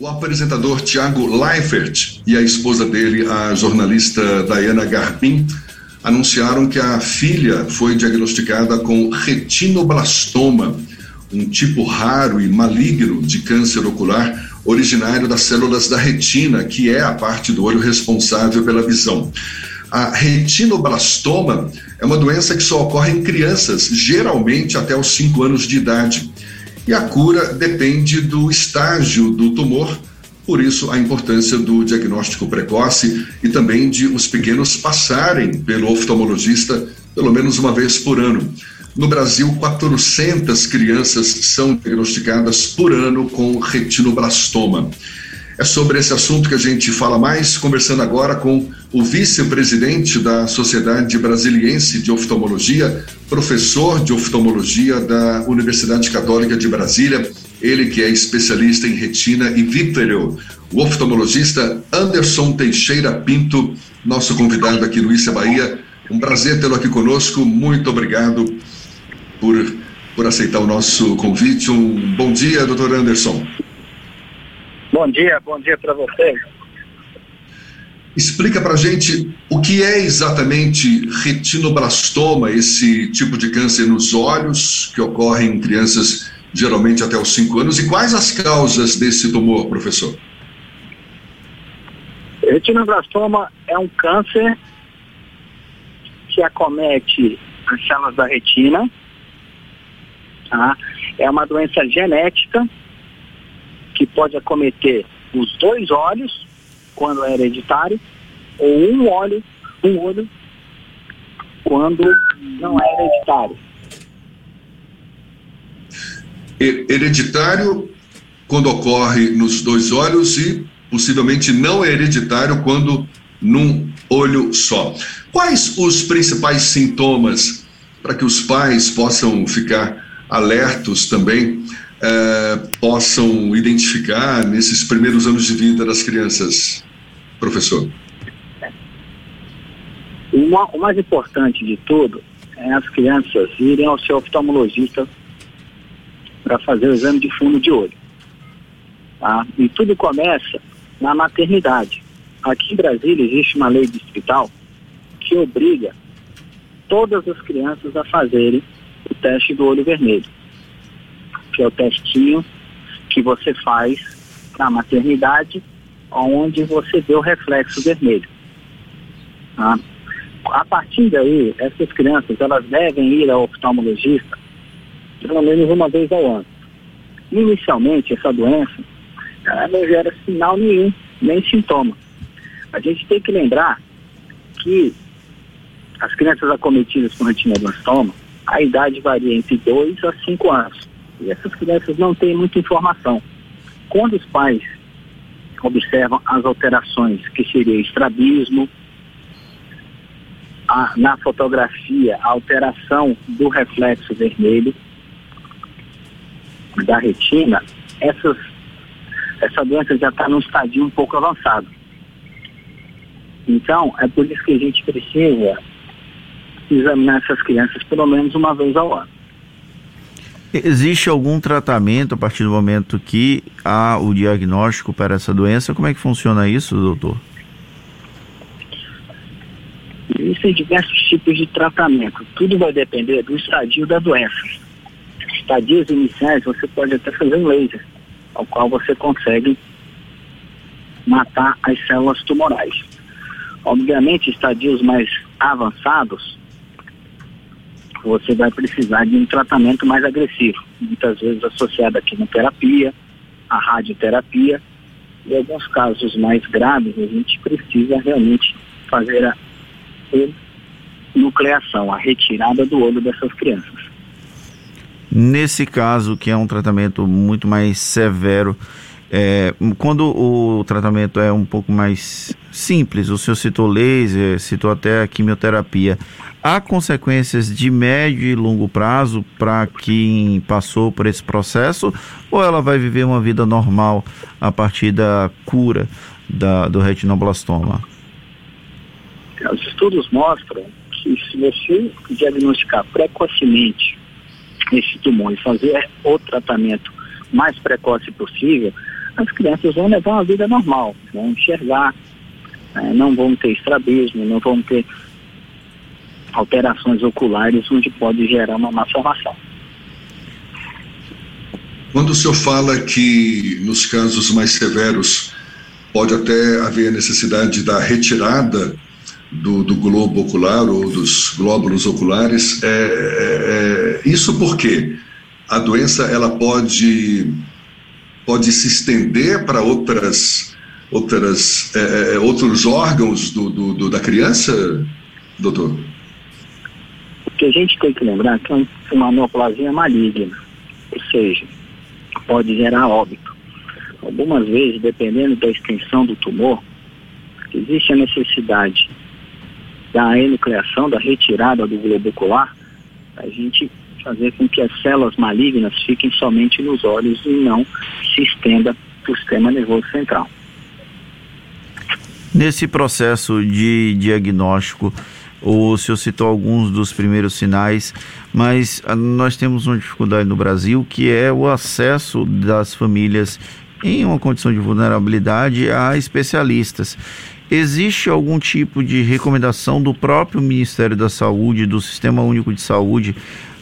O apresentador Tiago Leifert e a esposa dele, a jornalista Diana Garbin, anunciaram que a filha foi diagnosticada com retinoblastoma, um tipo raro e maligno de câncer ocular originário das células da retina, que é a parte do olho responsável pela visão. A retinoblastoma é uma doença que só ocorre em crianças, geralmente até os 5 anos de idade. E a cura depende do estágio do tumor, por isso a importância do diagnóstico precoce e também de os pequenos passarem pelo oftalmologista pelo menos uma vez por ano. No Brasil, 400 crianças são diagnosticadas por ano com retinoblastoma. É sobre esse assunto que a gente fala mais, conversando agora com o vice-presidente da Sociedade Brasiliense de Oftalmologia, professor de oftalmologia da Universidade Católica de Brasília, ele que é especialista em retina e vítreo, o oftalmologista Anderson Teixeira Pinto, nosso convidado aqui no Issa Bahia. Um prazer tê-lo aqui conosco. Muito obrigado por, por aceitar o nosso convite. Um bom dia, doutor Anderson. Bom dia, bom dia para você. Explica para gente o que é exatamente retinoblastoma, esse tipo de câncer nos olhos que ocorre em crianças geralmente até os 5 anos, e quais as causas desse tumor, professor? Retinoblastoma é um câncer que acomete as células da retina, Tá? É uma doença genética que pode acometer os dois olhos, quando é hereditário, ou um olho, um olho, quando não é hereditário. Hereditário quando ocorre nos dois olhos e possivelmente não hereditário quando num olho só. Quais os principais sintomas para que os pais possam ficar alertos também é, possam identificar nesses primeiros anos de vida das crianças, professor? o mais importante de tudo é as crianças irem ao seu oftalmologista para fazer o exame de fundo de olho. Tá? E tudo começa na maternidade. Aqui em Brasília existe uma lei distrital que obriga todas as crianças a fazerem o teste do olho vermelho, que é o testinho que você faz na maternidade, onde você vê o reflexo vermelho. Tá? A partir daí, essas crianças elas devem ir ao oftalmologista pelo menos uma vez ao ano. Inicialmente, essa doença ela não gera sinal nenhum, nem sintoma. A gente tem que lembrar que as crianças acometidas com retinoblastoma, a idade varia entre 2 a 5 anos. E essas crianças não têm muita informação. Quando os pais observam as alterações, que seria estrabismo, a, na fotografia, a alteração do reflexo vermelho da retina, essas, essa doença já está num estadio um pouco avançado. Então, é por isso que a gente precisa examinar essas crianças pelo menos uma vez ao ano. Existe algum tratamento a partir do momento que há o diagnóstico para essa doença? Como é que funciona isso, doutor? Existem diversos tipos de tratamento. Tudo vai depender do estadio da doença. Estadios iniciais, você pode até fazer um laser, ao qual você consegue matar as células tumorais. Obviamente, estadios mais avançados, você vai precisar de um tratamento mais agressivo, muitas vezes associado à quimioterapia, à radioterapia, em alguns casos mais graves, a gente precisa realmente fazer a nucleação, a retirada do olho dessas crianças. Nesse caso, que é um tratamento muito mais severo, é, quando o tratamento é um pouco mais simples, o senhor citou laser, citou até a quimioterapia, há consequências de médio e longo prazo para quem passou por esse processo ou ela vai viver uma vida normal a partir da cura da, do retinoblastoma? Os estudos mostram que se você diagnosticar precocemente esse tumor e fazer o tratamento mais precoce possível, as crianças vão levar uma vida normal, vão enxergar, é, não vão ter estrabismo, não vão ter alterações oculares onde pode gerar uma malformação. Quando o senhor fala que nos casos mais severos pode até haver necessidade da retirada do, do globo ocular ou dos glóbulos oculares, é, é, é isso porque a doença ela pode pode se estender para outras outras é, é outros órgãos do, do, do, da criança, doutor? O que a gente tem que lembrar é que é uma neoplasia maligna, ou seja, pode gerar óbito. Algumas vezes, dependendo da extensão do tumor, existe a necessidade da enucleação, da retirada do globo ocular, a gente fazer com que as células malignas fiquem somente nos olhos e não se estenda para o sistema nervoso central. Nesse processo de diagnóstico, o senhor citou alguns dos primeiros sinais, mas ah, nós temos uma dificuldade no Brasil que é o acesso das famílias em uma condição de vulnerabilidade a especialistas. Existe algum tipo de recomendação do próprio Ministério da Saúde, do Sistema Único de Saúde,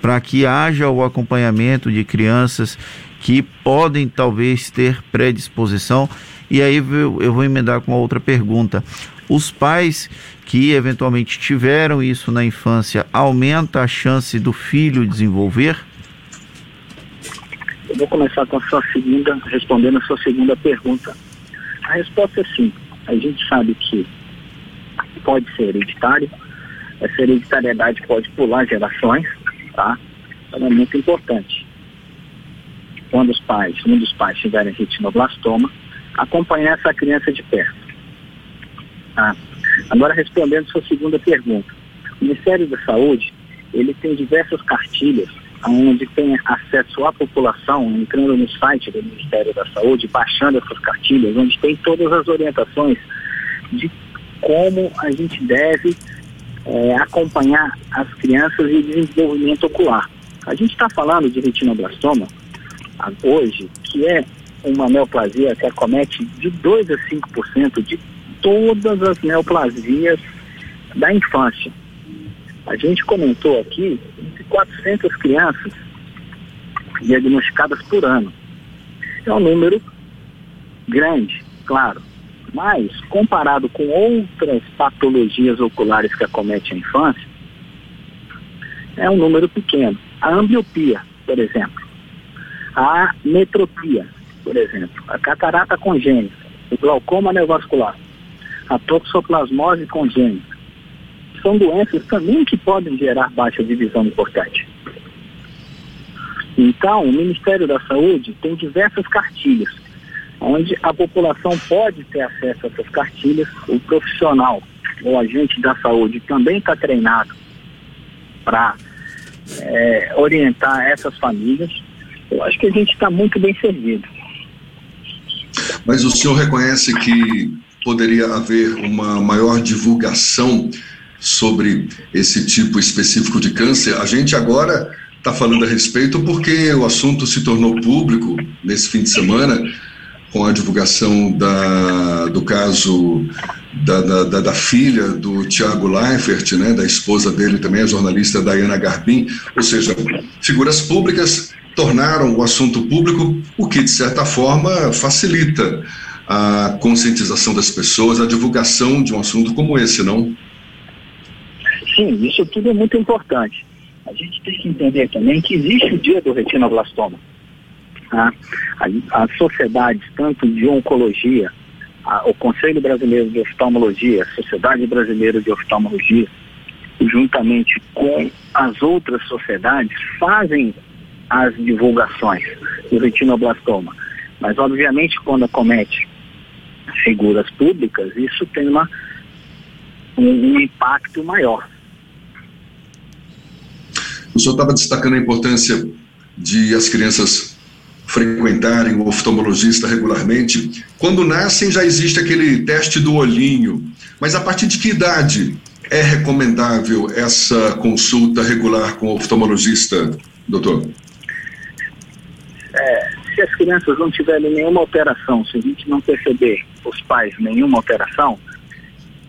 para que haja o acompanhamento de crianças que podem talvez ter predisposição? E aí eu vou emendar com outra pergunta. Os pais que eventualmente tiveram isso na infância, aumenta a chance do filho desenvolver? Eu vou começar com a sua segunda, respondendo a sua segunda pergunta. A resposta é sim. A gente sabe que pode ser hereditário, essa hereditariedade pode pular gerações, tá? Então é muito importante. Quando os pais, um dos pais tiverem retinoblastoma, acompanhar essa criança de perto. Tá? Agora, respondendo sua segunda pergunta. O Ministério da Saúde, ele tem diversas cartilhas onde tem acesso à população, entrando no site do Ministério da Saúde, baixando essas cartilhas, onde tem todas as orientações de como a gente deve é, acompanhar as crianças e desenvolvimento ocular. A gente está falando de retinoblastoma hoje, que é uma neoplasia que acomete de 2 a 5% de todas as neoplasias da infância. A gente comentou aqui de 400 crianças diagnosticadas por ano. É um número grande, claro, mas comparado com outras patologias oculares que acometem a infância, é um número pequeno. A ambliopia, por exemplo, a metropia, por exemplo, a catarata congênita, o glaucoma neovascular, a toxoplasmose congênita. São doenças também que podem gerar baixa divisão importante. Então, o Ministério da Saúde tem diversas cartilhas, onde a população pode ter acesso a essas cartilhas. O profissional, o agente da saúde, também está treinado para é, orientar essas famílias. Eu acho que a gente está muito bem servido. Mas o senhor reconhece que poderia haver uma maior divulgação sobre esse tipo específico de câncer. A gente agora está falando a respeito porque o assunto se tornou público nesse fim de semana com a divulgação da, do caso da, da, da, filha do Tiago Leifert, né, da esposa dele também, a jornalista Diana Garbin, ou seja, figuras públicas tornaram o assunto público, o que de certa forma facilita a conscientização das pessoas, a divulgação de um assunto como esse, não? Sim, isso tudo é muito importante. A gente tem que entender também que existe o dia do retinoblastoma. Tá? As sociedades, tanto de oncologia, a, o Conselho Brasileiro de Oftalmologia, a Sociedade Brasileira de Oftalmologia, juntamente com as outras sociedades, fazem as divulgações do retinoblastoma. Mas, obviamente, quando acomete figuras públicas, isso tem uma, um, um impacto maior. O senhor estava destacando a importância de as crianças frequentarem o oftalmologista regularmente. Quando nascem já existe aquele teste do olhinho, mas a partir de que idade é recomendável essa consulta regular com o oftalmologista, doutor? É, se as crianças não tiverem nenhuma alteração, se a gente não perceber, os pais, nenhuma alteração,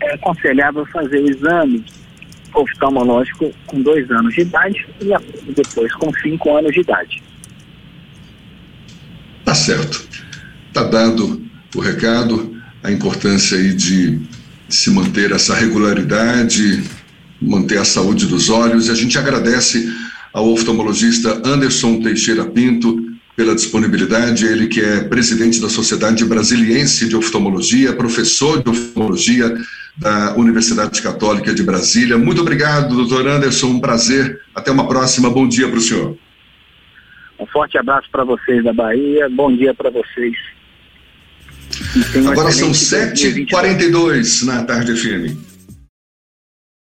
é aconselhável fazer o exame oftalmológico com dois anos de idade e depois com cinco anos de idade. Certo. Tá dado o recado, a importância aí de se manter essa regularidade, manter a saúde dos olhos. E a gente agradece ao oftalmologista Anderson Teixeira Pinto pela disponibilidade, ele que é presidente da Sociedade Brasiliense de Oftalmologia, professor de oftalmologia da Universidade Católica de Brasília. Muito obrigado, doutor Anderson, um prazer. Até uma próxima. Bom dia para o senhor. Um forte abraço para vocês da Bahia, bom dia para vocês. Agora são 7h42 na tarde firme.